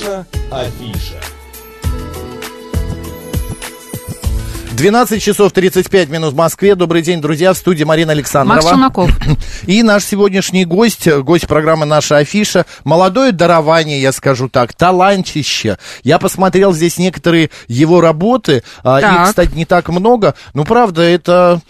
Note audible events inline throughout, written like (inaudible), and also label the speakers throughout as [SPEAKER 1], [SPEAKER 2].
[SPEAKER 1] Наша афиша.
[SPEAKER 2] 12 часов 35 минут в Москве. Добрый день, друзья. В студии Марина Александрова.
[SPEAKER 3] Макс.
[SPEAKER 2] И наш сегодняшний гость, гость программы «Наша афиша». Молодое дарование, я скажу так, талантище. Я посмотрел здесь некоторые его работы. а,
[SPEAKER 3] Так.
[SPEAKER 2] Их, кстати, не так много. Но, правда, это...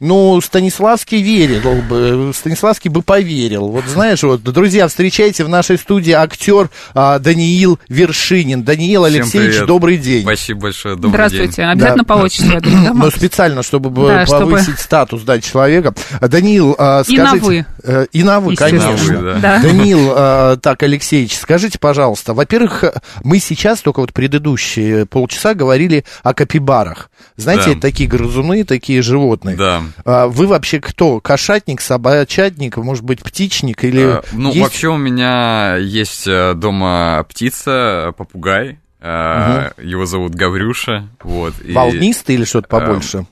[SPEAKER 2] Ну, Станиславский верил бы, Станиславский бы поверил. Вот знаешь, вот, друзья, встречайте в нашей студии актер а, Даниил Вершинин. Даниил
[SPEAKER 4] Всем
[SPEAKER 2] Алексеевич,
[SPEAKER 4] привет.
[SPEAKER 2] добрый день.
[SPEAKER 4] Спасибо большое, добрый
[SPEAKER 3] Здравствуйте.
[SPEAKER 4] день.
[SPEAKER 3] Обязательно
[SPEAKER 2] Да.
[SPEAKER 3] по отчеству, я думаю, да,
[SPEAKER 2] Но специально, чтобы
[SPEAKER 3] Да, чтобы-
[SPEAKER 2] повысить статус да, человека. Даниил, а,
[SPEAKER 3] И на
[SPEAKER 2] скажите...
[SPEAKER 3] «вы».
[SPEAKER 2] Э, И на вы, конечно.
[SPEAKER 4] На «вы», да.
[SPEAKER 3] Да.
[SPEAKER 2] Даниил, а, так, Алексеевич, скажите, пожалуйста, во-первых, э, мы сейчас, только вот предыдущие полчаса говорили о капибарах. Знаете,
[SPEAKER 4] Да.
[SPEAKER 2] такие грызуны, такие животные.
[SPEAKER 4] Да.
[SPEAKER 2] А Вы вообще кто? Кошатник, собачатник, может быть, птичник или...
[SPEAKER 4] Э, Ну,
[SPEAKER 2] есть-
[SPEAKER 4] вообще у меня есть э, дома птица, попугай. э, Его зовут Гаврюша. Вот. и
[SPEAKER 2] Волнистый или что-то побольше?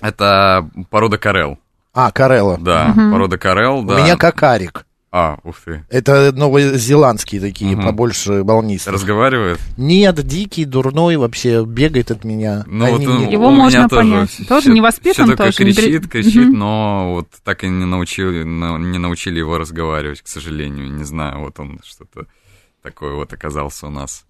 [SPEAKER 4] Это порода карел.
[SPEAKER 2] А, Карелла.
[SPEAKER 4] Да, порода карел,
[SPEAKER 2] У
[SPEAKER 4] да.
[SPEAKER 2] меня кокарик.
[SPEAKER 4] А, ух ты.
[SPEAKER 2] Это новозеландские такие,
[SPEAKER 4] Мгм.
[SPEAKER 2] побольше волнистые.
[SPEAKER 4] Разговаривает?
[SPEAKER 2] Нет, дикий, дурной вообще, бегает от меня.
[SPEAKER 4] Ну,
[SPEAKER 2] Они
[SPEAKER 4] вот он-
[SPEAKER 2] мне-
[SPEAKER 3] Его можно
[SPEAKER 4] тоже
[SPEAKER 3] понять.
[SPEAKER 4] всё-
[SPEAKER 3] Тоже
[SPEAKER 4] всё-
[SPEAKER 3] не воспитан,
[SPEAKER 4] всё только
[SPEAKER 3] тоже не
[SPEAKER 4] кричит, кричит,
[SPEAKER 3] Мгм.
[SPEAKER 4] но вот так и не научили, на- не научили его разговаривать, к сожалению. Не знаю, вот он что-то такое вот оказался у нас.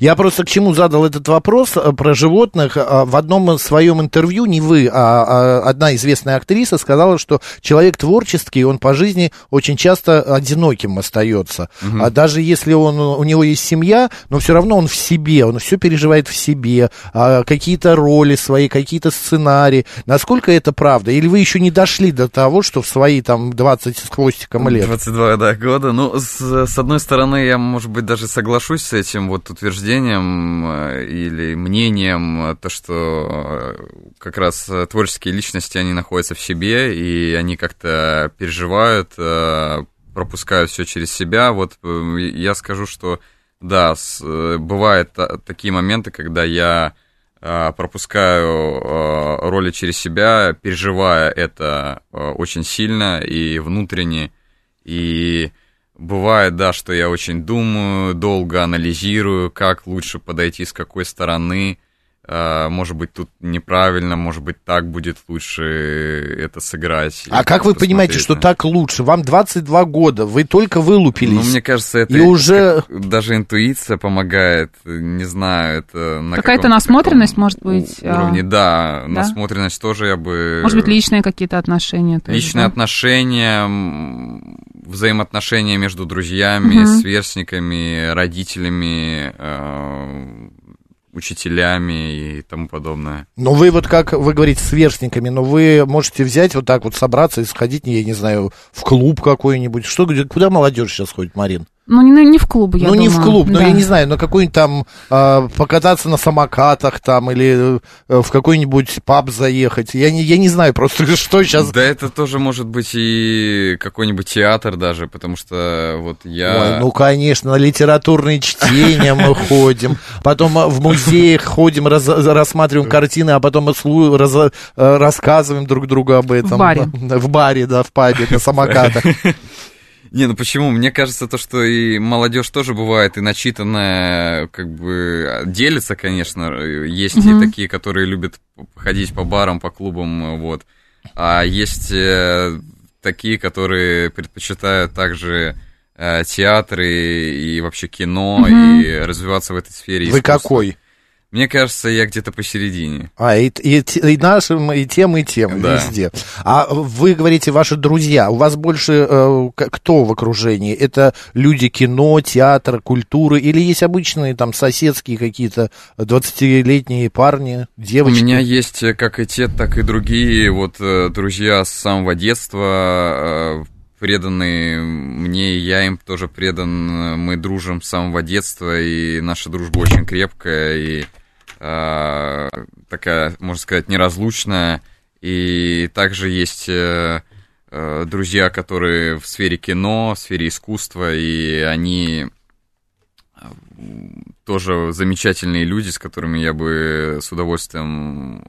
[SPEAKER 2] Я просто к чему задал этот вопрос э, про животных. А, В одном своем интервью, не вы, а а одна известная актриса сказала, что человек творческий, он по жизни очень часто одиноким остается. А даже если он, у него есть семья, но все равно он в себе, он все переживает в себе, а, какие-то роли свои, какие-то сценарии. Насколько это правда? Или вы еще не дошли до того, что в свои там 20 с хвостиком лет?
[SPEAKER 4] 22 да, года. Ну, с, с одной стороны, я, может быть, даже соглашусь с этим вот утверждением э, или мнением, э, то, что э, как раз творческие личности, они находятся в себе, и они как-то переживают, пропускают все через себя. Вот я скажу, что да, бывают та- такие моменты, когда я пропускаю роли через себя, переживая это очень сильно и внутренне. И бывает, да, что я очень думаю, долго анализирую, как лучше подойти, с какой стороны. Э, Может быть, тут неправильно, может быть, так будет лучше это сыграть.
[SPEAKER 2] А как вы понимаете, что так лучше? Вам 22 года, вы только вылупились.
[SPEAKER 4] Ну, мне кажется, это
[SPEAKER 2] И уже-
[SPEAKER 4] даже интуиция помогает. Не знаю, это на
[SPEAKER 3] Какая-то насмотренность,
[SPEAKER 4] таком
[SPEAKER 3] может быть,
[SPEAKER 4] у- уровне.
[SPEAKER 3] а,
[SPEAKER 4] Да,
[SPEAKER 3] да?
[SPEAKER 4] насмотренность тоже я бы.
[SPEAKER 3] Может быть, личные какие-то отношения. тоже,
[SPEAKER 4] Личные
[SPEAKER 3] да?
[SPEAKER 4] отношения, взаимоотношения между друзьями,
[SPEAKER 3] Мгм.
[SPEAKER 4] сверстниками, родителями, э, учителями и тому подобное.
[SPEAKER 2] Но вы вот как вы говорите, сверстниками, но вы можете взять вот так вот собраться и сходить, я не знаю, в клуб какой-нибудь. Что, куда молодежь сейчас ходит, Марин?
[SPEAKER 3] Ну, не, не в клуб, я
[SPEAKER 2] ну, не в
[SPEAKER 3] думаю.
[SPEAKER 2] клуб, но
[SPEAKER 3] Да.
[SPEAKER 2] я не знаю, на какой-нибудь там а, покататься на самокатах там или э, в какой-нибудь паб заехать. Я не, я не знаю просто, (laughs) что сейчас.
[SPEAKER 4] Да, это тоже может быть и какой-нибудь театр даже, потому что вот я...
[SPEAKER 2] Ой, ну, конечно, на литературные чтения мы ходим, потом а, в музеях ходим, раз- рассматриваем картины, а потом раз- э, рассказываем друг другу об этом.
[SPEAKER 3] баре. (laughs)
[SPEAKER 2] В баре, да, в пабе, на самокатах. (laughs)
[SPEAKER 4] Не, ну почему? Мне кажется, то, что и молодежь тоже бывает и начитанная, как бы делится, конечно. Есть
[SPEAKER 3] Мгм.
[SPEAKER 4] и такие, которые любят ходить по барам, по клубам, вот. А есть э, такие, которые предпочитают также э, театры и вообще кино,
[SPEAKER 3] Мгм.
[SPEAKER 4] и развиваться в этой сфере.
[SPEAKER 2] Вы
[SPEAKER 4] искусства.
[SPEAKER 2] какой?
[SPEAKER 4] Мне кажется, я где-то посередине.
[SPEAKER 2] А, и, и, и нашим, и тем, и тем,
[SPEAKER 4] Да.
[SPEAKER 2] везде. А вы говорите, ваши друзья, у вас больше э, кто в окружении? Это люди кино, театр, культуры, или есть обычные там соседские какие-то 20-летние парни, девочки?
[SPEAKER 4] У меня есть э, как и те, так и другие вот э, друзья с самого детства, э, преданные мне, и я им тоже предан. Мы дружим с самого детства, и наша дружба очень крепкая и э, такая, можно сказать, неразлучная. И также есть э, э, друзья, которые в сфере кино, в сфере искусства, и они э, тоже замечательные люди, с которыми я бы с удовольствием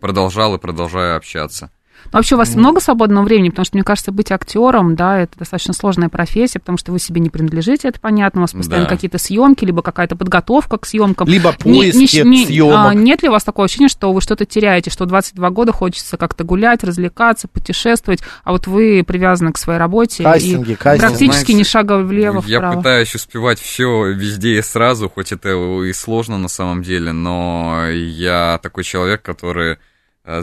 [SPEAKER 4] продолжал и продолжаю общаться.
[SPEAKER 3] Но вообще у вас много свободного времени, потому что, мне кажется, быть актером, да, это достаточно сложная профессия, потому что вы себе не принадлежите, это понятно, у вас постоянно
[SPEAKER 4] Да.
[SPEAKER 3] какие-то съемки, либо какая-то подготовка к съемкам.
[SPEAKER 2] Либо
[SPEAKER 3] Не-
[SPEAKER 2] поиски
[SPEAKER 3] не- не-
[SPEAKER 2] съемок.
[SPEAKER 3] а, нет ли у вас такого ощущения, что вы что-то теряете, что в 22 года хочется как-то гулять, развлекаться, путешествовать, а вот вы привязаны к своей работе
[SPEAKER 2] Кастинги,
[SPEAKER 3] и
[SPEAKER 2] кастинги.
[SPEAKER 3] практически
[SPEAKER 4] Знаете,
[SPEAKER 3] ни шага влево,
[SPEAKER 4] Я
[SPEAKER 3] вправо.
[SPEAKER 4] пытаюсь успевать все везде и сразу, хоть это и сложно на самом деле, но я такой человек, который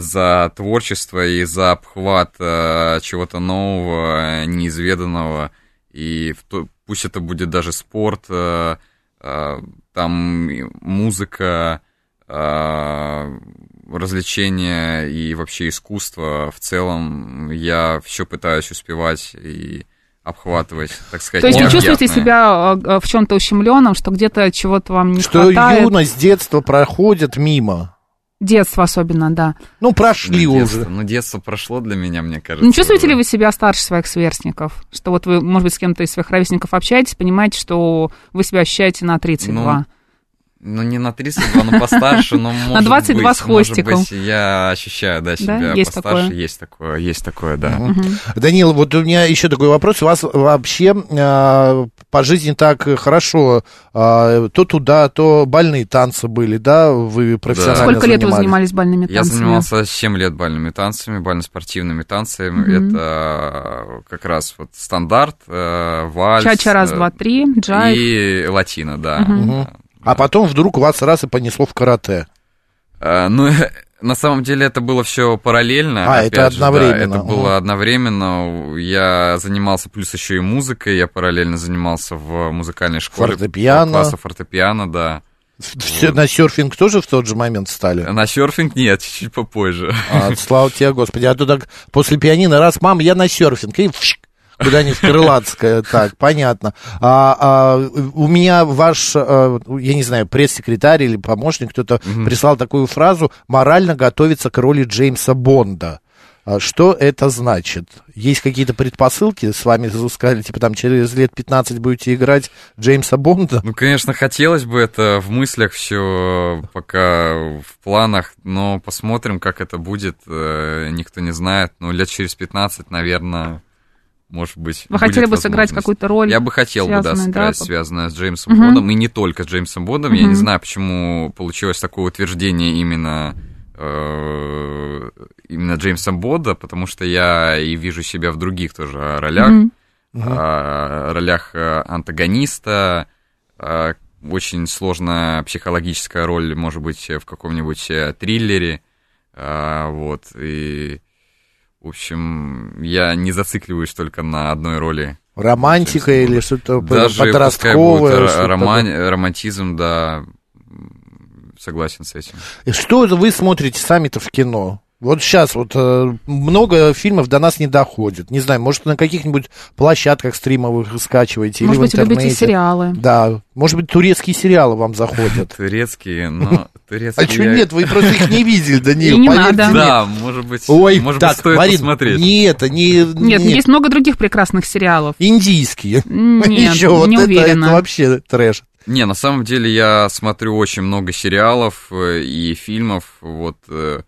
[SPEAKER 4] за творчество и за обхват э, чего-то нового, э, неизведанного, и в то- пусть это будет даже спорт, э, э, там музыка, э, развлечения и вообще искусство в целом, я все пытаюсь успевать и обхватывать, так сказать.
[SPEAKER 3] То есть вы чувствуете себя э, э, в чем-то ущемленном, что где-то чего-то вам не
[SPEAKER 2] Что
[SPEAKER 3] хватает?
[SPEAKER 2] юность, детство проходят мимо.
[SPEAKER 3] Детство особенно, да.
[SPEAKER 2] Ну, прошли
[SPEAKER 4] Ну, детство,
[SPEAKER 2] уже.
[SPEAKER 4] Ну, детство прошло для меня, мне кажется.
[SPEAKER 3] Не чувствуете ли
[SPEAKER 4] уже.
[SPEAKER 3] вы себя старше своих сверстников? Что вот вы, может быть, с кем-то из своих ровесников общаетесь, понимаете, что вы себя ощущаете на 32?
[SPEAKER 4] Ну, не на 32, но постарше, но (laughs) может
[SPEAKER 3] 22
[SPEAKER 4] быть,
[SPEAKER 3] с хвостиком.
[SPEAKER 4] Может быть, я ощущаю, да, себя
[SPEAKER 3] есть
[SPEAKER 4] постарше.
[SPEAKER 3] такое?
[SPEAKER 4] Есть такое, есть такое, да.
[SPEAKER 3] Мгм.
[SPEAKER 2] Данил, вот у меня еще такой вопрос. У вас вообще а, по жизни так хорошо, а, то туда, то бальные танцы были, да? Вы профессионально
[SPEAKER 3] Сколько лет вы
[SPEAKER 2] занимались?
[SPEAKER 3] занимались бальными
[SPEAKER 4] Я
[SPEAKER 3] танцами?
[SPEAKER 4] занимался 7 лет бальными танцами, бально-спортивными танцами.
[SPEAKER 3] Мгм.
[SPEAKER 4] Это как раз вот стандарт, э, вальс.
[SPEAKER 3] Чача раз,
[SPEAKER 4] э,
[SPEAKER 3] два, три, джайв.
[SPEAKER 4] И латино, да.
[SPEAKER 3] Мгм.
[SPEAKER 2] А потом вдруг вас раз и понесло в карате.
[SPEAKER 4] А, Ну, (laughs) на самом деле это было все параллельно.
[SPEAKER 2] А,
[SPEAKER 4] опять
[SPEAKER 2] это
[SPEAKER 4] же, да,
[SPEAKER 2] одновременно.
[SPEAKER 4] это было одновременно. Я занимался плюс еще и музыкой. Я параллельно занимался в музыкальной школе.
[SPEAKER 2] Фортепиано.
[SPEAKER 4] Класса фортепиано, да.
[SPEAKER 2] Все, на серфинг тоже в тот же момент стали?
[SPEAKER 4] На серфинг нет, (laughs) чуть-чуть попозже.
[SPEAKER 2] А, слава тебе, Господи. А то так после пианино раз, мам, я на серфинг. И вшик, куда-нибудь в Крылатское. Так, понятно. А, а, у меня ваш, а, я не знаю, пресс-секретарь или помощник, кто-то прислал такую фразу «морально готовиться к роли Джеймса Бонда». А Что это значит? Есть какие-то предпосылки? С вами сказали, типа, там, через лет 15 будете играть Джеймса Бонда?
[SPEAKER 4] Ну, конечно, хотелось бы это в мыслях все пока в планах, но посмотрим, как это будет. э, Никто не знает. Ну, лет через 15, наверное, может быть.
[SPEAKER 3] Вы хотели бы сыграть какую-то роль?
[SPEAKER 4] Я бы хотел бы, да,
[SPEAKER 3] связанную,
[SPEAKER 4] сыграть,
[SPEAKER 3] да,
[SPEAKER 4] связанное с Джеймсом
[SPEAKER 3] Мгм.
[SPEAKER 4] Бондом, и не только с Джеймсом Бондом. Я не знаю, почему получилось такое утверждение именно э, именно Джеймсом Бонда, потому что я и вижу себя в других тоже ролях,
[SPEAKER 3] Мгм.
[SPEAKER 4] а, ролях э, антагониста, а, очень сложная психологическая роль, может быть, в каком-нибудь э, триллере, а, вот, и, в общем, я не зацикливаюсь только на одной роли.
[SPEAKER 2] Романтика
[SPEAKER 4] Джеймса
[SPEAKER 2] или что-то
[SPEAKER 4] Даже
[SPEAKER 2] подростковое? что-то
[SPEAKER 4] роман- романтизм, да, согласен с этим.
[SPEAKER 2] И Что вы смотрите сами-то в кино? Вот сейчас вот э, много фильмов до нас не доходит. Не знаю, может, на каких-нибудь площадках стримовых скачиваете
[SPEAKER 3] Может
[SPEAKER 2] или
[SPEAKER 3] быть,
[SPEAKER 2] в интернете.
[SPEAKER 3] любите сериалы?
[SPEAKER 2] Да, может быть, турецкие сериалы вам заходят. (laughs)
[SPEAKER 4] Турецкие, но (laughs) турецкие...
[SPEAKER 2] А что
[SPEAKER 4] я-
[SPEAKER 2] нет, вы просто их не видели, Данил,
[SPEAKER 3] И не
[SPEAKER 2] поверьте
[SPEAKER 3] надо.
[SPEAKER 4] Да, может быть,
[SPEAKER 2] Ой,
[SPEAKER 4] может
[SPEAKER 2] так,
[SPEAKER 4] быть, стоит
[SPEAKER 2] Марин,
[SPEAKER 4] посмотреть.
[SPEAKER 2] не это, не...
[SPEAKER 3] Нет, есть много других прекрасных сериалов.
[SPEAKER 2] Индийские.
[SPEAKER 3] Нет, (laughs)
[SPEAKER 2] Еще вот
[SPEAKER 3] не
[SPEAKER 2] это, это
[SPEAKER 3] уверена.
[SPEAKER 2] вообще трэш.
[SPEAKER 4] Не, на самом деле я смотрю очень много сериалов э, и фильмов. Вот э,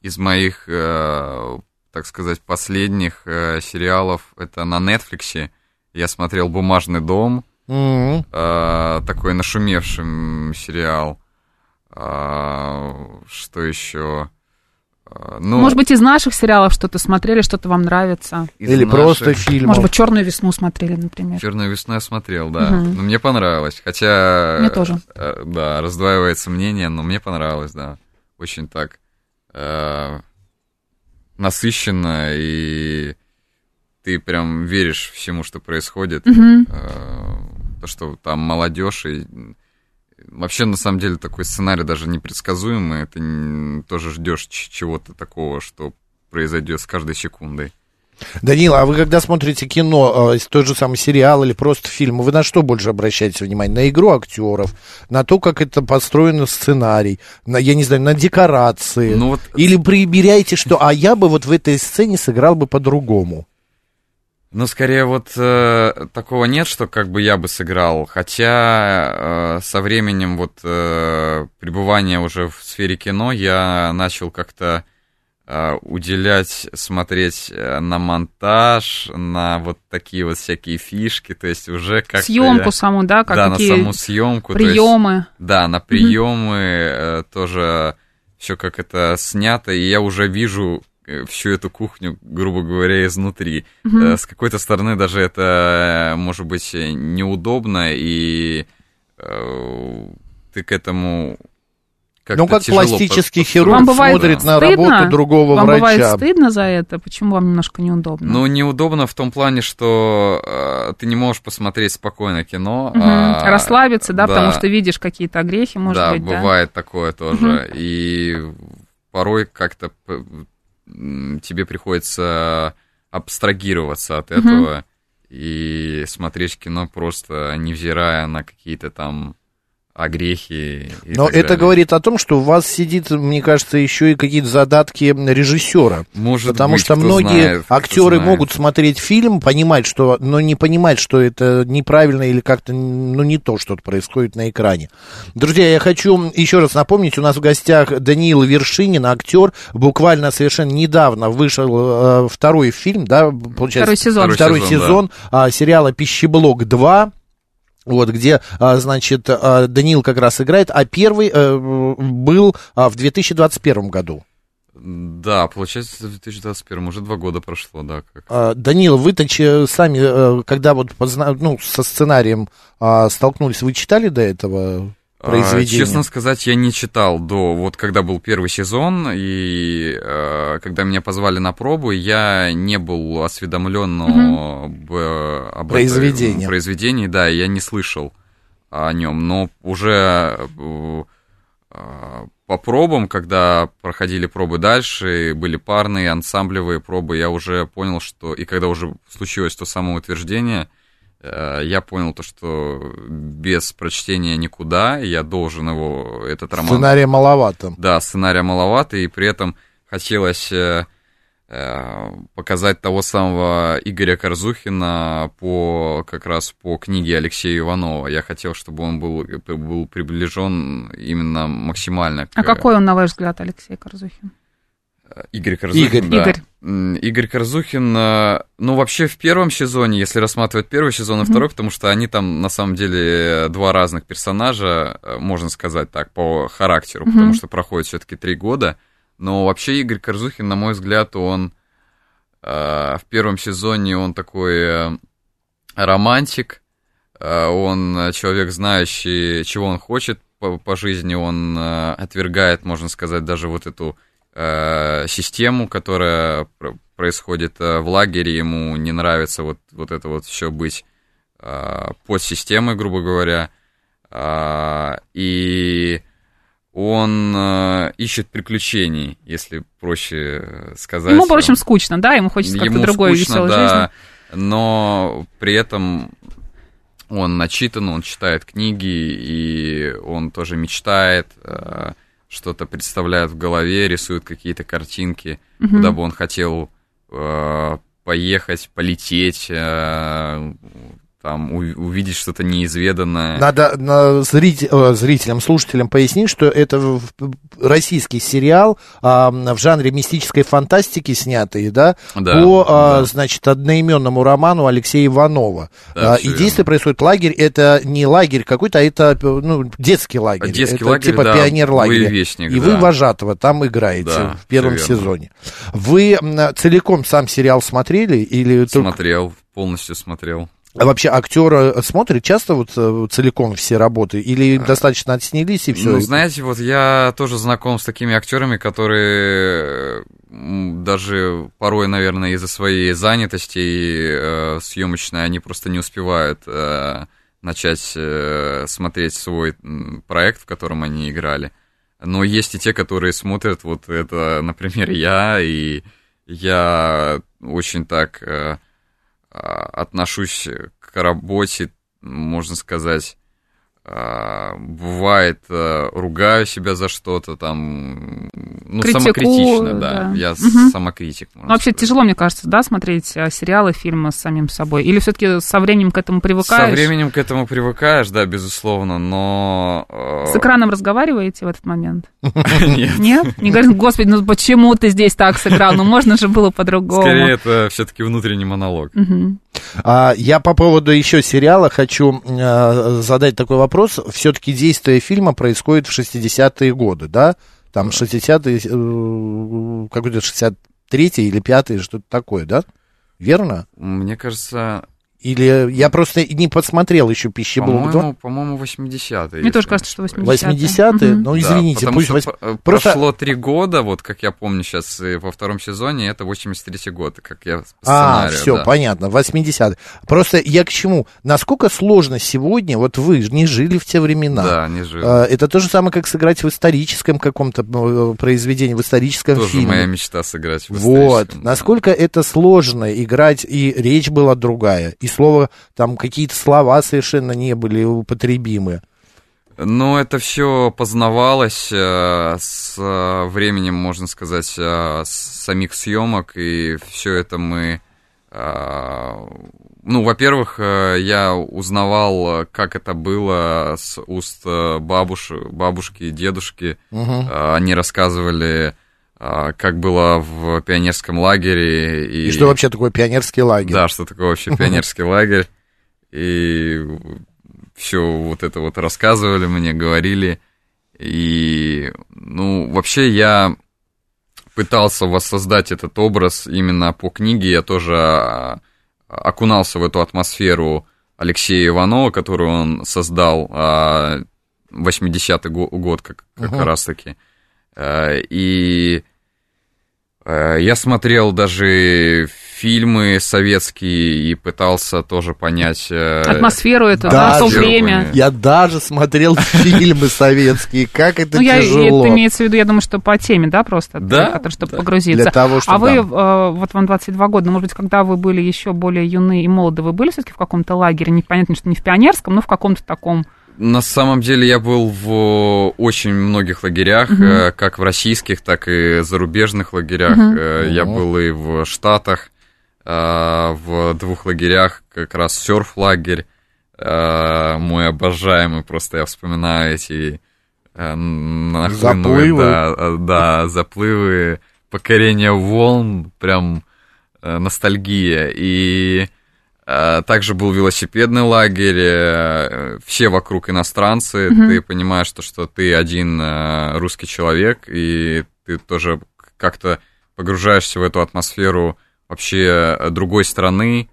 [SPEAKER 4] из моих, э, так сказать, последних сериалов это на Нетфликсе. Я смотрел «Бумажный дом», э, такой нашумевший сериал. А, Что еще? А, Ну,
[SPEAKER 3] Может быть, из наших сериалов что-то смотрели, что-то вам нравится.
[SPEAKER 2] Или
[SPEAKER 4] наших-
[SPEAKER 2] просто фильмов.
[SPEAKER 3] Может быть, черную весну смотрели, например.
[SPEAKER 4] Черную весну я смотрел, да.
[SPEAKER 3] Мгм.
[SPEAKER 4] Но мне понравилось. Хотя.
[SPEAKER 3] Мне тоже.
[SPEAKER 4] э, Да, раздваивается мнение, но мне понравилось, да. Очень так э, насыщенно, и ты прям веришь всему, что происходит.
[SPEAKER 3] Мгм.
[SPEAKER 4] Э, То, что там молодежь и. Вообще, на самом деле, такой сценарий даже непредсказуемый. Ты тоже ждешь чего-то такого, что произойдет с каждой секундой.
[SPEAKER 2] Данила, а вы когда смотрите кино, э, тот же самый сериал или просто фильм, вы на что больше обращаете внимание? На игру актеров, на то, как это построено сценарий, на, я не знаю, на декорации?
[SPEAKER 4] Ну вот
[SPEAKER 2] Или примеряете, что, а я бы вот в этой сцене сыграл бы по-другому?
[SPEAKER 4] Ну, скорее вот э, такого нет, что как бы я бы сыграл, хотя э, со временем вот э, пребывания уже в сфере кино я начал как-то э, уделять, смотреть э, на монтаж, на вот такие вот всякие фишки, то есть уже как
[SPEAKER 3] съемку я, саму, да, как
[SPEAKER 4] да, на саму съемку,
[SPEAKER 3] приемы,
[SPEAKER 4] есть, да, на приемы mm-hmm. тоже все как это снято, и я уже вижу всю эту кухню, грубо говоря, изнутри. Mm-hmm. С какой-то стороны даже это может быть неудобно и ты к этому как
[SPEAKER 2] ну, как пластический хирург
[SPEAKER 3] вам
[SPEAKER 2] смотрит
[SPEAKER 3] стыдно?
[SPEAKER 2] на работу другого
[SPEAKER 3] вам
[SPEAKER 2] врача.
[SPEAKER 3] Вам бывает стыдно за это? Почему вам немножко неудобно?
[SPEAKER 4] Ну, неудобно в том плане, что э, ты не можешь посмотреть спокойно кино.
[SPEAKER 3] Угу.
[SPEAKER 4] А,
[SPEAKER 3] Расслабиться, да, да, потому что видишь какие-то огрехи, может
[SPEAKER 4] да,
[SPEAKER 3] быть,
[SPEAKER 4] да? бывает такое тоже. Угу. И порой как-то тебе приходится абстрагироваться от этого угу. и смотреть кино просто невзирая на какие-то там огрехи. И
[SPEAKER 2] Но это
[SPEAKER 4] далее.
[SPEAKER 2] говорит о том, что у вас сидит, мне кажется, еще и какие-то задатки режиссера.
[SPEAKER 4] Может
[SPEAKER 2] Потому
[SPEAKER 4] быть,
[SPEAKER 2] что многие
[SPEAKER 4] знает,
[SPEAKER 2] актеры
[SPEAKER 4] знает.
[SPEAKER 2] могут смотреть фильм, понимать, что, но не понимать, что это неправильно или как-то, ну, не то, что происходит на экране. Друзья, я хочу еще раз напомнить, у нас в гостях Даниил Вершинин, актер, буквально совершенно недавно вышел э, второй фильм, да, получается?
[SPEAKER 3] Второй сезон.
[SPEAKER 2] Второй, сезон, сезон да. э, сериала «Пищеблок 2». Вот, где, а, значит, а, Даниил как раз играет, а первый э, был а, в 2021 году.
[SPEAKER 4] Да, получается, в 2021, уже два года прошло, да. Как.
[SPEAKER 2] Данил, вы-то сами, э, когда вот ну, со сценарием столкнулись, вы читали до этого? Произведение?
[SPEAKER 4] А, честно сказать, я не читал до, вот когда был первый сезон, и э, когда меня позвали на пробу, я не был осведомлен угу. об, об
[SPEAKER 2] произведении.
[SPEAKER 4] Этом, произведении, да, я не слышал о нем, но уже э, по пробам, когда проходили пробы дальше, были парные, ансамблевые пробы, я уже понял, что, и когда уже случилось то самоутверждение, утверждение Э, я понял то, что без прочтения никуда, я должен его, этот роман...
[SPEAKER 2] Сценария маловато.
[SPEAKER 4] Да, сценария маловато, и при этом хотелось э, э, показать того самого Игоря Корзухина по, как раз по книге Алексея Иванова. Я хотел, чтобы он был, был приближен именно максимально.
[SPEAKER 3] К... А какой он, на ваш взгляд, Алексей Корзухин?
[SPEAKER 4] Игорь Корзухин,
[SPEAKER 2] Игорь,
[SPEAKER 4] да.
[SPEAKER 3] Игорь.
[SPEAKER 4] Игорь Корзухин, э, ну, вообще в первом сезоне, если рассматривать первый сезон и второй, mm-hmm. потому что они там, на самом деле, два разных персонажа, э, можно сказать так, по характеру, mm-hmm. потому что проходит все-таки три года. Но вообще Игорь Корзухин, на мой взгляд, он э, в первом сезоне, он такой романтик, он человек, знающий, чего он хочет по, по жизни, он отвергает, можно сказать, даже вот эту Э, систему, которая происходит э, в лагере, ему не нравится вот, вот это вот все быть э, под системой, грубо говоря, и он ищет приключений, если проще сказать.
[SPEAKER 3] Ему, в общем, скучно, да, ему хочется как-то другой веселой да,
[SPEAKER 4] жизни. Но при этом он начитан, он читает книги, и он тоже мечтает, что-то представляет в голове, рисует какие-то картинки, угу. куда бы он хотел э, поехать, полететь, э, там увидеть что-то неизведанное.
[SPEAKER 2] Надо на зритель, э, зрителям, слушателям пояснить, что это российский сериал а, в жанре мистической фантастики снятый, да,
[SPEAKER 4] да
[SPEAKER 2] по,
[SPEAKER 4] а,
[SPEAKER 2] да. значит, одноименному роману Алексея Иванова.
[SPEAKER 4] Да,
[SPEAKER 2] а, и действие происходит лагерь, это не лагерь какой-то, а это ну, детский лагерь.
[SPEAKER 4] Детский
[SPEAKER 2] это
[SPEAKER 4] лагерь,
[SPEAKER 2] типа
[SPEAKER 4] да,
[SPEAKER 2] пионер-лагерь.
[SPEAKER 4] И
[SPEAKER 2] да. вы вожатого там играете
[SPEAKER 4] да,
[SPEAKER 2] в первом сезоне. Вы целиком сам сериал смотрели или
[SPEAKER 4] смотрел, только... полностью смотрел.
[SPEAKER 2] А вообще актера смотрит часто вот э, целиком все работы или им достаточно отснялись и все?
[SPEAKER 4] Ну, знаете, вот я тоже знаком с такими актерами, которые даже порой, наверное, из-за своей занятости э, съемочной они просто не успевают э, начать э, смотреть свой проект, в котором они играли. Но есть и те, которые смотрят, вот это, (laughs) например, я, и я очень так... Э, а, отношусь к работе, можно сказать, а, бывает, э, ругаю себя за что-то, там, ну,
[SPEAKER 3] критику,
[SPEAKER 4] самокритично, да.
[SPEAKER 3] да.
[SPEAKER 4] Я
[SPEAKER 3] Мгм.
[SPEAKER 4] самокритик.
[SPEAKER 3] Ну, вообще
[SPEAKER 4] сказать.
[SPEAKER 3] тяжело, мне кажется, да, смотреть э, сериалы, фильмы с самим собой? Или все-таки со временем к этому привыкаешь?
[SPEAKER 4] Со временем к этому привыкаешь, да, безусловно, но... э,
[SPEAKER 3] С экраном разговариваете в этот момент? (laughs)
[SPEAKER 4] Нет.
[SPEAKER 3] Нет? Не говорите, господи, ну почему ты здесь так сыграл? Ну можно же было по-другому.
[SPEAKER 4] Скорее, это все-таки внутренний монолог.
[SPEAKER 2] А, я по поводу еще сериала хочу задать такой вопрос. Все-таки действие фильма происходит в 60-е годы, да? Там 60-е, э, какой-то 63-й или 5-й, что-то такое, да? Верно?
[SPEAKER 4] Мне кажется,
[SPEAKER 2] Или я просто не посмотрел еще «Пищеблок 2»?
[SPEAKER 4] по-моему, по-моему, 80-е.
[SPEAKER 3] Мне тоже кажется, что 80-е.
[SPEAKER 2] 80-е?
[SPEAKER 3] Мгм.
[SPEAKER 2] Ну,
[SPEAKER 4] Да,
[SPEAKER 2] извините,
[SPEAKER 4] потому
[SPEAKER 2] пусть...
[SPEAKER 4] что по-
[SPEAKER 2] просто-
[SPEAKER 4] прошло три года, вот как я помню сейчас во втором сезоне, это 83 год, как я по
[SPEAKER 2] А, все,
[SPEAKER 4] да.
[SPEAKER 2] понятно, 80 Просто я к чему? Насколько сложно сегодня, вот вы же не жили в те времена.
[SPEAKER 4] Да, не жил.
[SPEAKER 2] А, Это то же самое, как сыграть в историческом каком-то э, произведении, в историческом
[SPEAKER 4] Тоже
[SPEAKER 2] фильме.
[SPEAKER 4] моя мечта сыграть в
[SPEAKER 2] Вот,
[SPEAKER 4] историческом, да.
[SPEAKER 2] насколько это сложно играть, и речь была другая, и слово, там какие-то слова совершенно не были употребимы.
[SPEAKER 4] Ну, это все познавалось э, с э, временем, можно сказать, э, с самих съемок, и все это мы... э, ну, во-первых, э, я узнавал, как это было с уст э, бабуш, бабушки и дедушки. Э, Они рассказывали, как было в пионерском лагере. И,
[SPEAKER 2] И что вообще такое пионерский лагерь?
[SPEAKER 4] Да, что такое вообще пионерский (laughs) лагерь. И все вот это вот рассказывали мне, говорили. И, ну, вообще я пытался воссоздать этот образ именно по книге. Я тоже а, окунался в эту атмосферу Алексея Иванова, которую он создал а, 80-й го- год как, как
[SPEAKER 2] Мгм.
[SPEAKER 4] раз-таки. А, И э, я смотрел даже фильмы советские и пытался тоже понять... э,
[SPEAKER 3] Атмосферу эту,
[SPEAKER 2] Да,
[SPEAKER 3] то время.
[SPEAKER 2] Я даже смотрел (laughs) фильмы советские, как это
[SPEAKER 3] Ну, я,
[SPEAKER 2] тяжело.
[SPEAKER 3] это имеется в виду, я думу, что по теме, да, просто,
[SPEAKER 4] Да,
[SPEAKER 3] для- чтобы
[SPEAKER 4] да.
[SPEAKER 3] погрузиться.
[SPEAKER 2] Для того, чтобы...
[SPEAKER 3] А вы,
[SPEAKER 2] да.
[SPEAKER 3] э, вот вам 22 года, но, может быть, когда вы были еще более юны и молоды, вы были все-таки в каком-то лагере? Непонятно, что не в пионерском, но в каком-то таком...
[SPEAKER 4] На самом деле я был в очень многих лагерях, э, как в российских, так и зарубежных лагерях. Э, Я был и в Штатах, э, в двух лагерях, как раз серф-лагерь, мой обожаемый, просто я вспоминаю эти нахлынули,
[SPEAKER 2] Заплывы.
[SPEAKER 4] Да, да, заплывы, покорение волн, прям ностальгия. И также был велосипедный лагерь, э, все вокруг иностранцы,
[SPEAKER 3] Мгм.
[SPEAKER 4] ты понимаешь, что, что ты один э, русский человек, и ты тоже как-то погружаешься в эту атмосферу вообще э, другой страны,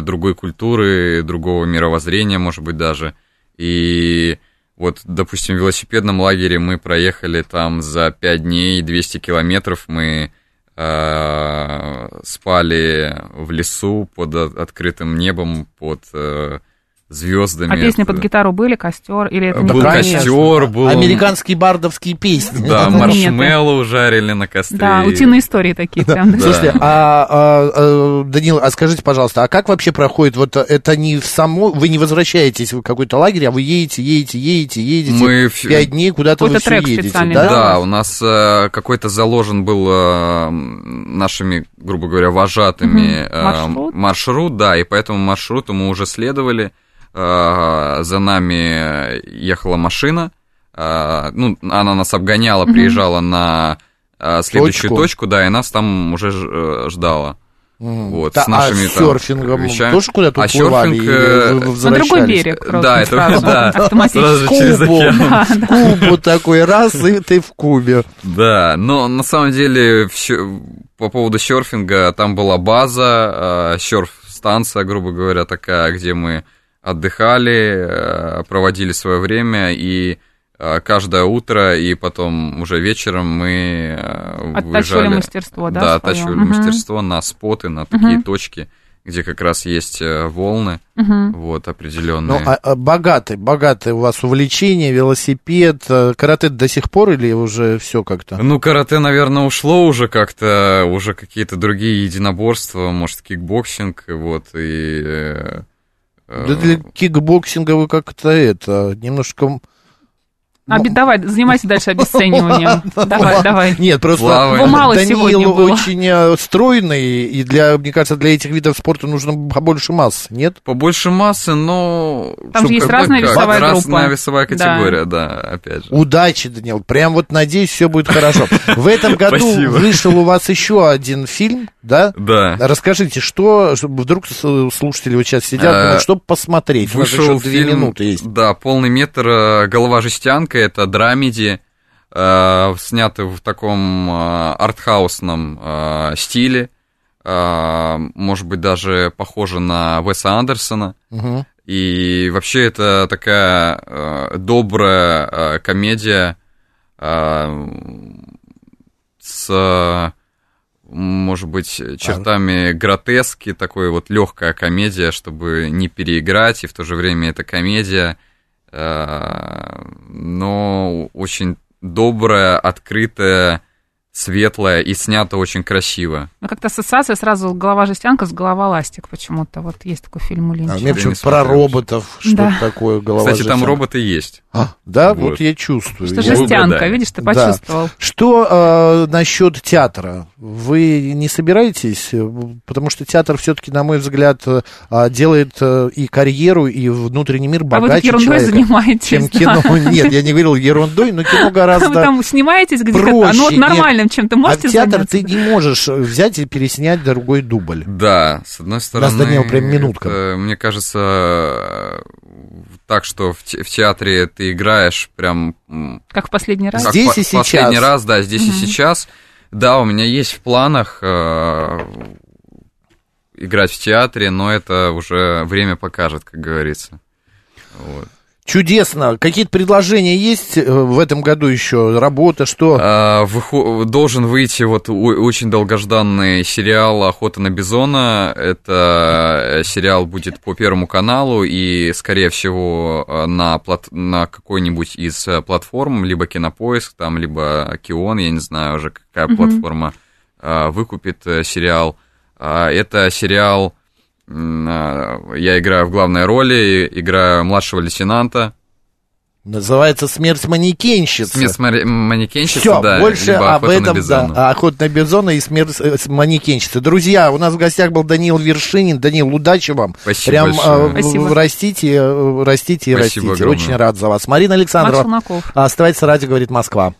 [SPEAKER 4] другой культуры, другого мировоззрения, может быть, даже. И вот, допустим, в велосипедном лагере мы проехали там за 5 дней 200 километров, мы спали в лесу под открытым небом, под э, звездами.
[SPEAKER 3] А песни
[SPEAKER 4] Это-
[SPEAKER 3] под гитару были, костер или это не
[SPEAKER 4] Был
[SPEAKER 2] Да, конечно.
[SPEAKER 4] костер, был...
[SPEAKER 2] Американские бардовские песни.
[SPEAKER 4] Да, маршмеллоу жарили на костре.
[SPEAKER 3] Да, утиные истории такие прям. да.
[SPEAKER 2] Слушайте, а, а, а, Данил, а скажите, пожалуйста, а как вообще проходит, вот это не в само, вы не возвращаетесь в какой-то лагерь, а вы едете, едете, едете, едете,
[SPEAKER 4] Мы
[SPEAKER 2] пять дней куда-то вы
[SPEAKER 3] Какой-то
[SPEAKER 2] все
[SPEAKER 3] трек
[SPEAKER 2] едете,
[SPEAKER 3] специальный,
[SPEAKER 2] да?
[SPEAKER 4] Да, у нас э, какой-то заложен был э, нашими, грубо говоря, вожатыми э,
[SPEAKER 3] Маршрут?
[SPEAKER 4] маршрут, да, и по этому маршруту мы уже следовали. Э, за нами ехала машина, э, ну, она нас обгоняла, приезжала на э, следующую
[SPEAKER 2] Точку.
[SPEAKER 4] точку, да, и нас там уже ждала. Вот,
[SPEAKER 2] Да,
[SPEAKER 4] с нашими
[SPEAKER 2] а
[SPEAKER 4] там
[SPEAKER 2] серфингом
[SPEAKER 4] вещами.
[SPEAKER 2] тоже куда-то
[SPEAKER 4] А
[SPEAKER 2] уплывали?
[SPEAKER 4] серфинг,
[SPEAKER 2] вы
[SPEAKER 3] На другой берег просто
[SPEAKER 4] Да, это-
[SPEAKER 3] сразу,
[SPEAKER 4] да. (laughs)
[SPEAKER 3] автоматически.
[SPEAKER 4] Сразу через
[SPEAKER 2] Кубу,
[SPEAKER 4] океан.
[SPEAKER 2] Кубу такой раз, и ты в Кубе.
[SPEAKER 4] Да, но на самом деле по поводу серфинга, там была база, серф-станция, грубо говоря, такая, где мы отдыхали, э, проводили свое время, и э, каждое утро и потом уже вечером мы э,
[SPEAKER 3] Оттачивали
[SPEAKER 4] выезжали.
[SPEAKER 3] мастерство, да,
[SPEAKER 4] Да,
[SPEAKER 3] своё?
[SPEAKER 4] оттачивали
[SPEAKER 3] Мгм.
[SPEAKER 4] мастерство на споты, на такие
[SPEAKER 3] Мгм.
[SPEAKER 4] точки, где как раз есть волны,
[SPEAKER 3] Мгм.
[SPEAKER 4] вот,
[SPEAKER 2] Ну,
[SPEAKER 4] определенные.
[SPEAKER 2] а, а богатый, богатый у вас увлечение, велосипед, карате до сих пор или уже все как-то?
[SPEAKER 4] Ну, карате, наверное, ушло уже как-то, уже какие-то другие единоборства, может, кикбоксинг, вот, и... э, э,
[SPEAKER 2] Да для кикбоксинга вы как-то это, немножко... м,
[SPEAKER 3] Оби- давай, занимайся дальше обесцениванием. (laughs) Давай, давай.
[SPEAKER 2] Нет, просто
[SPEAKER 4] Слава.
[SPEAKER 3] Его мало сегодня
[SPEAKER 2] очень э, стройный, и для, мне кажется, для этих видов спорта нужно побольше масс, нет?
[SPEAKER 4] Побольше массы, но...
[SPEAKER 3] Там же есть разная
[SPEAKER 4] как-
[SPEAKER 3] весовая
[SPEAKER 4] Разная
[SPEAKER 3] группа.
[SPEAKER 4] весовая
[SPEAKER 3] Да.
[SPEAKER 4] категория, да, опять же.
[SPEAKER 2] Удачи, Даниил. Прям вот надеюсь, все будет хорошо. В этом (laughs) году вышел у вас еще один фильм, да?
[SPEAKER 4] Да.
[SPEAKER 2] Расскажите, что чтобы вдруг слушатели вот сейчас сидят,
[SPEAKER 4] Э,
[SPEAKER 2] думают, что посмотреть?
[SPEAKER 4] Вышел
[SPEAKER 2] две минуты есть.
[SPEAKER 4] Да, полный метр э, «Голова жестянка», это драмеди, э, снятый в таком э, артхаусном э, стиле, э, может быть, даже похоже на Веса Андерсона.
[SPEAKER 2] Мгм.
[SPEAKER 4] И вообще это такая э, добрая э, комедия э, с, может быть, чертами гротески, такой вот легкая комедия, чтобы не переиграть, и в то же время это комедия, но очень добрая, открытая, светлая и снята очень красиво.
[SPEAKER 3] Ну, как-то ассоциация сразу голова жестянка с голова ластик почему-то. Вот есть такой фильм у
[SPEAKER 2] А,
[SPEAKER 3] Линча.
[SPEAKER 2] мне
[SPEAKER 4] Я
[SPEAKER 2] почему-то про роботов, что
[SPEAKER 3] Да.
[SPEAKER 2] такое голова
[SPEAKER 4] Кстати, там
[SPEAKER 2] жестянка.
[SPEAKER 4] роботы есть.
[SPEAKER 2] А, да, вот.
[SPEAKER 4] Вот.
[SPEAKER 2] я чувствую.
[SPEAKER 3] Что
[SPEAKER 2] Я-
[SPEAKER 4] же-
[SPEAKER 3] жестянка,
[SPEAKER 4] угадай.
[SPEAKER 3] видишь, ты
[SPEAKER 2] Да.
[SPEAKER 3] почувствовал.
[SPEAKER 2] Что э, насчет театра? Вы не собираетесь? Потому что театр все-таки, на мой взгляд, а, делает э, и карьеру, и внутренний мир
[SPEAKER 3] А вы тут
[SPEAKER 2] богаче
[SPEAKER 3] ерундой
[SPEAKER 2] человека,
[SPEAKER 3] занимаетесь.
[SPEAKER 2] чем
[SPEAKER 3] да.
[SPEAKER 2] кино. Нет, я не говорил ерундой, но кино
[SPEAKER 3] Вы
[SPEAKER 2] гораздо...
[SPEAKER 3] там снимаетесь где-то,
[SPEAKER 2] проще,
[SPEAKER 3] ну вот
[SPEAKER 2] нет. (laughs)
[SPEAKER 3] чем-то
[SPEAKER 2] А в
[SPEAKER 3] можете
[SPEAKER 2] театр
[SPEAKER 3] заняться?
[SPEAKER 2] ты не можешь взять и переснять другой дубль.
[SPEAKER 4] Да, с одной стороны...
[SPEAKER 2] Даниил прям минутка.
[SPEAKER 4] это, мне кажется, так, что в, те- в театре ты играешь прям...
[SPEAKER 3] Как в последний раз?
[SPEAKER 4] как
[SPEAKER 2] Здесь
[SPEAKER 4] по-
[SPEAKER 2] и сейчас.
[SPEAKER 4] Последний раз, да, здесь и
[SPEAKER 3] Мгм.
[SPEAKER 4] сейчас. Да, у меня есть в планах э, играть в театре, но это уже время покажет, как говорится. Вот.
[SPEAKER 2] Чудесно. Какие-то предложения есть э, в этом году еще? Работа, что?
[SPEAKER 4] А, выхо- Должен выйти вот очень долгожданный сериал «Охота на бизона». Это э, сериал будет по Первому каналу и, скорее всего, э, на, плат- на какой-нибудь из платформ, либо Кинопоиск, там, либо Кион, я не знаю уже, какая
[SPEAKER 3] Мгм.
[SPEAKER 4] платформа выкупит сериал. А, Это сериал, а, я играю в главной роли, играю младшего лейтенанта,
[SPEAKER 2] Называется «Смерть манекенщицы».
[SPEAKER 4] Мари- манекенщицы,
[SPEAKER 2] Все,
[SPEAKER 4] да,
[SPEAKER 2] больше
[SPEAKER 4] либо
[SPEAKER 2] об
[SPEAKER 4] «Охота на
[SPEAKER 2] этом,
[SPEAKER 4] бизона».
[SPEAKER 2] да, охота на бизона и смерть э, манекенщицы. Друзья, у нас в гостях был Даниил Вершинин. Даниил, удачи вам.
[SPEAKER 4] Спасибо
[SPEAKER 2] Прям
[SPEAKER 4] большое.
[SPEAKER 2] э,
[SPEAKER 3] Спасибо.
[SPEAKER 2] растите, э, растите и
[SPEAKER 4] Спасибо
[SPEAKER 2] растите.
[SPEAKER 4] огромное.
[SPEAKER 2] Очень рад за вас. Марина Александрова. Оставайтесь радио, говорит Москва.